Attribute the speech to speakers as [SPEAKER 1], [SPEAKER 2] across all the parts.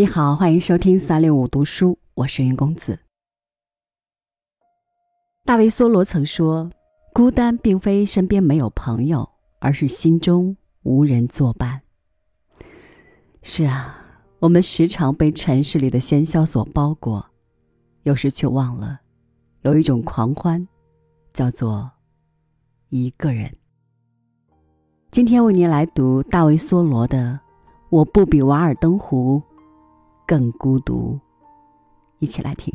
[SPEAKER 1] 你好，欢迎收听三六五读书，我是云公子。大卫·梭罗曾说：“孤单并非身边没有朋友，而是心中无人作伴。”是啊，我们时常被城市里的喧嚣所包裹，有时却忘了，有一种狂欢，叫做一个人。今天为您来读大卫·梭罗的《我不比瓦尔登湖》。更孤独，一起来听。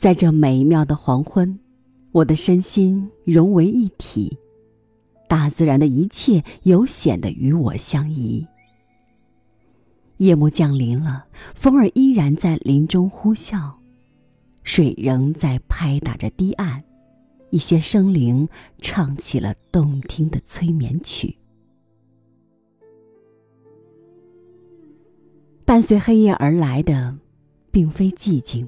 [SPEAKER 1] 在这美妙的黄昏，我的身心融为一体，大自然的一切有显得与我相宜。夜幕降临了，风儿依然在林中呼啸，水仍在拍打着堤岸，一些生灵唱起了动听的催眠曲。伴随黑夜而来的，并非寂静。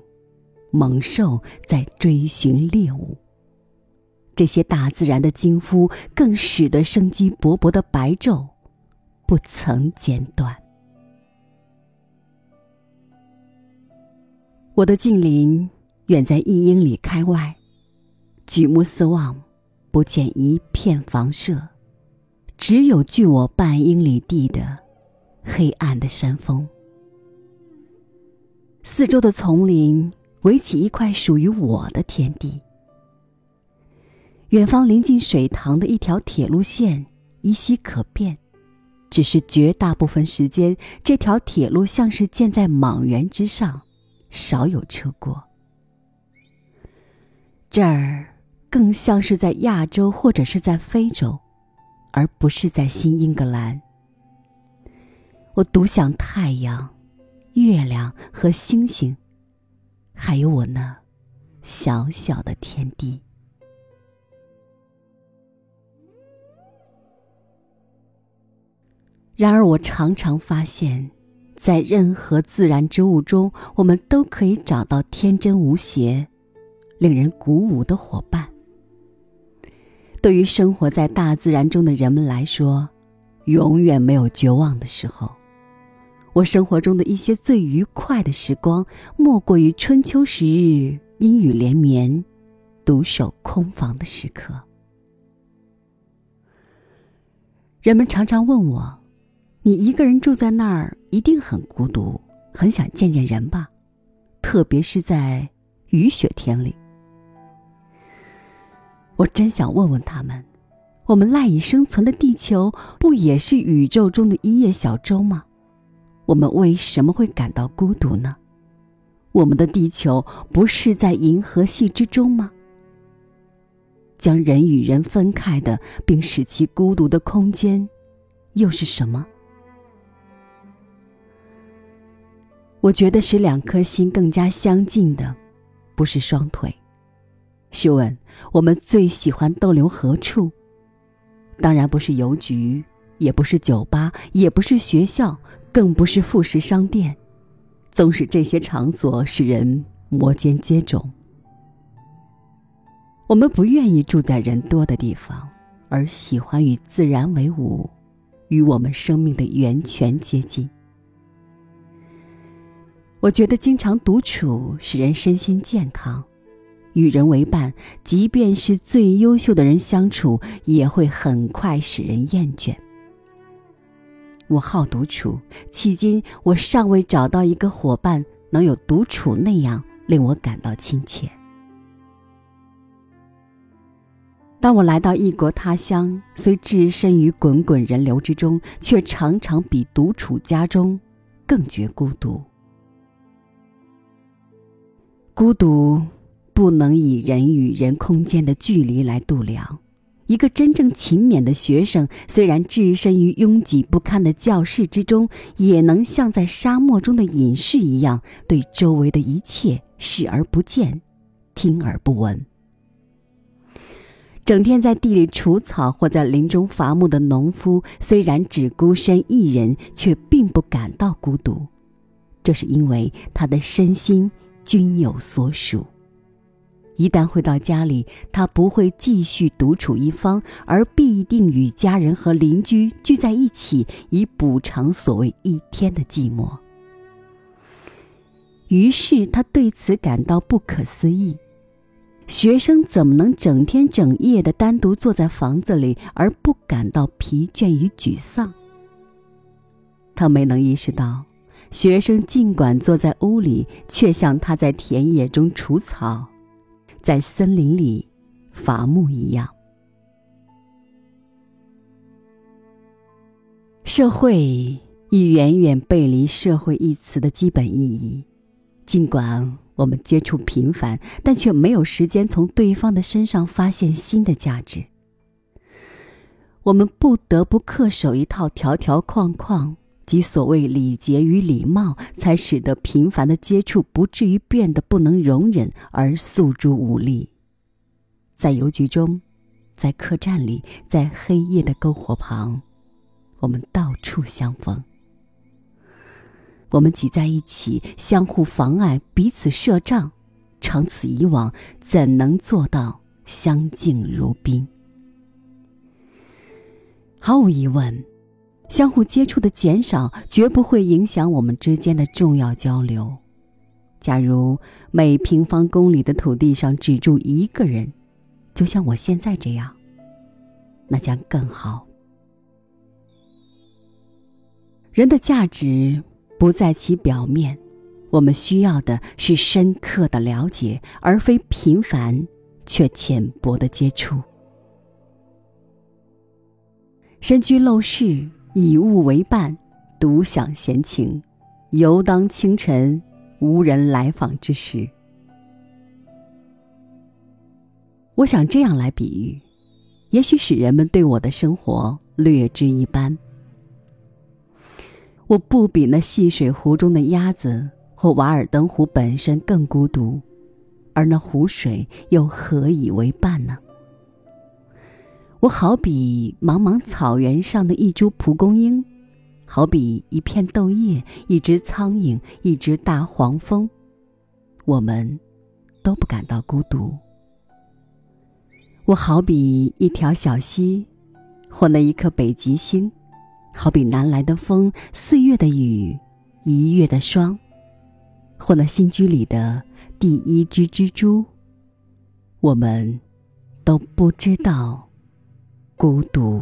[SPEAKER 1] 猛兽在追寻猎物。这些大自然的惊呼，更使得生机勃勃的白昼不曾间断。我的近邻远在一英里开外，举目四望，不见一片房舍，只有距我半英里地的黑暗的山峰。四周的丛林。围起一块属于我的天地。远方临近水塘的一条铁路线依稀可辨，只是绝大部分时间，这条铁路像是建在莽原之上，少有车过。这儿更像是在亚洲或者是在非洲，而不是在新英格兰。我独享太阳、月亮和星星。还有我那小小的天地。然而，我常常发现，在任何自然之物中，我们都可以找到天真无邪、令人鼓舞的伙伴。对于生活在大自然中的人们来说，永远没有绝望的时候。我生活中的一些最愉快的时光，莫过于春秋时日阴雨连绵、独守空房的时刻。人们常常问我：“你一个人住在那儿，一定很孤独，很想见见人吧？特别是在雨雪天里。”我真想问问他们：“我们赖以生存的地球，不也是宇宙中的一叶小舟吗？”我们为什么会感到孤独呢？我们的地球不是在银河系之中吗？将人与人分开的，并使其孤独的空间，又是什么？我觉得使两颗心更加相近的，不是双腿。试问，我们最喜欢逗留何处？当然不是邮局，也不是酒吧，也不是学校。更不是副食商店，纵使这些场所使人摩肩接踵。我们不愿意住在人多的地方，而喜欢与自然为伍，与我们生命的源泉接近。我觉得经常独处使人身心健康，与人为伴，即便是最优秀的人相处，也会很快使人厌倦。我好独处，迄今我尚未找到一个伙伴能有独处那样令我感到亲切。当我来到异国他乡，虽置身于滚滚人流之中，却常常比独处家中更觉孤独。孤独不能以人与人空间的距离来度量。一个真正勤勉的学生，虽然置身于拥挤不堪的教室之中，也能像在沙漠中的隐士一样，对周围的一切视而不见，听而不闻。整天在地里除草或在林中伐木的农夫，虽然只孤身一人，却并不感到孤独，这是因为他的身心均有所属。一旦回到家里，他不会继续独处一方，而必定与家人和邻居聚在一起，以补偿所谓一天的寂寞。于是他对此感到不可思议。学生怎么能整天整夜的单独坐在房子里而不感到疲倦与沮丧？他没能意识到，学生尽管坐在屋里，却像他在田野中除草，在森林里伐木一样。社会已远远背离“社会”一词的基本意义，尽管。我们接触频繁，但却没有时间从对方的身上发现新的价值。我们不得不恪守一套条条框框，即所谓礼节与礼貌，才使得频繁的接触不至于变得不能容忍而诉诸武力。在邮局中，在客栈里，在黑夜的篝火旁，我们到处相逢。我们挤在一起，相互妨碍，彼此设障，长此以往，怎能做到相敬如宾？毫无疑问，相互接触的减少绝不会影响我们之间的重要交流。假如每平方公里的土地上只住一个人，就像我现在这样，那将更好。人的价值。不在其表面，我们需要的是深刻的了解，而非频繁却浅薄的接触。身居陋室，以物为伴，独享闲情，犹当清晨无人来访之时。我想这样来比喻，也许使人们对我的生活略知一斑。我不比那戏水湖中的鸭子或瓦尔登湖本身更孤独，而那湖水又何以为伴呢？我好比茫茫草原上的一株蒲公英，好比一片豆叶、一只苍蝇、一只大黄蜂，我们都不感到孤独。我好比一条小溪，或那一颗北极星。好比南来的风，四月的雨，一月的霜，或那新居里的第一只蜘蛛，我们都不知道孤独。